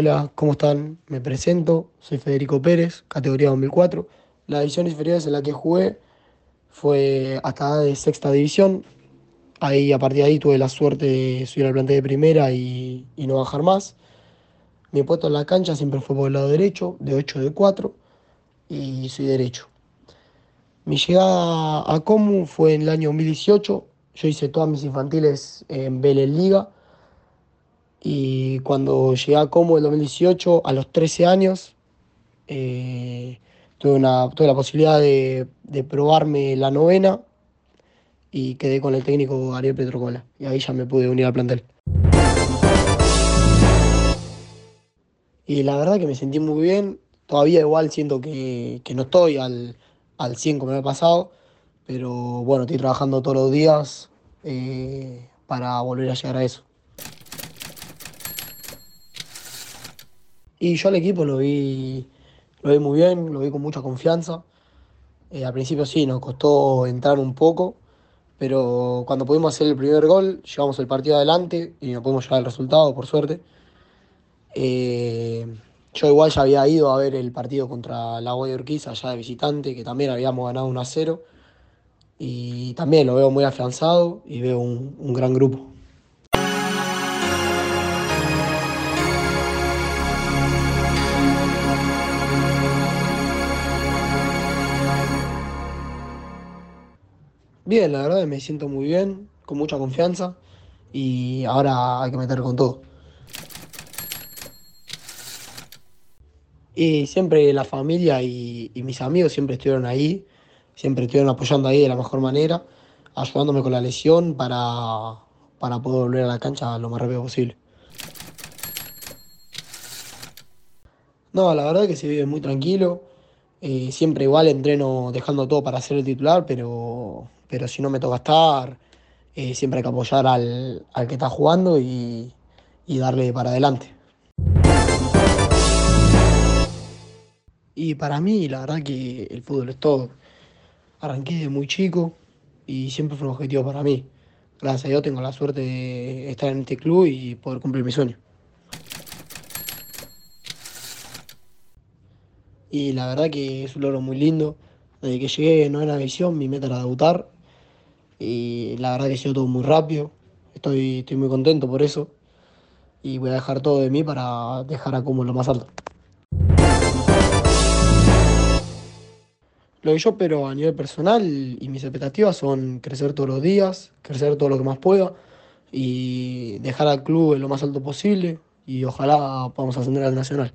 Hola, ¿cómo están? Me presento, soy Federico Pérez, categoría 2004. La división inferior en la que jugué fue hasta de sexta división. Ahí, a partir de ahí, tuve la suerte de subir al plantel de primera y, y no bajar más. Mi puesto en la cancha siempre fue por el lado derecho, de 8 de 4, y soy derecho. Mi llegada a Comu fue en el año 2018. Yo hice todas mis infantiles en Vélez Liga. Y cuando llegué a Comu en 2018, a los 13 años, eh, tuve, una, tuve la posibilidad de, de probarme la novena y quedé con el técnico Ariel Petrocola. Y ahí ya me pude unir al plantel. Y la verdad que me sentí muy bien. Todavía igual siento que, que no estoy al, al 100 como me ha pasado. Pero bueno, estoy trabajando todos los días eh, para volver a llegar a eso. Y yo al equipo lo vi, lo vi muy bien, lo vi con mucha confianza. Eh, al principio sí, nos costó entrar un poco, pero cuando pudimos hacer el primer gol, llevamos el partido adelante y no pudimos llevar el resultado, por suerte. Eh, yo igual ya había ido a ver el partido contra la Guay Urquiza, allá de visitante, que también habíamos ganado 1 a 0. Y también lo veo muy afianzado y veo un, un gran grupo. Bien, la verdad me siento muy bien, con mucha confianza y ahora hay que meter con todo. Y siempre la familia y, mis amigos siempre estuvieron ahí, siempre estuvieron apoyando ahí de la mejor manera, ayudándome con la lesión para, para poder volver a la cancha lo más rápido posible. No, la verdad que se vive muy tranquilo. eh, siempre igual entreno dejando todo para ser el titular, pero, pero si no me toca estar, eh, siempre hay que apoyar al, al que está jugando y, y darle para adelante. Y para mí, la verdad que el fútbol es todo. Arranqué de muy chico y siempre fue un objetivo para mí. Gracias a Dios tengo la suerte de estar en este club y poder cumplir mi sueño. Y la verdad que es un logro muy lindo. Desde que llegué no era visión, mi meta era debutar. Y la verdad que sido todo muy rápido. Estoy, estoy muy contento por eso. Y voy a dejar todo de mí para dejar a como lo más alto. Lo que yo espero a nivel personal y mis expectativas son crecer todos los días, crecer todo lo que más pueda y dejar al club en lo más alto posible y ojalá podamos ascender al Nacional.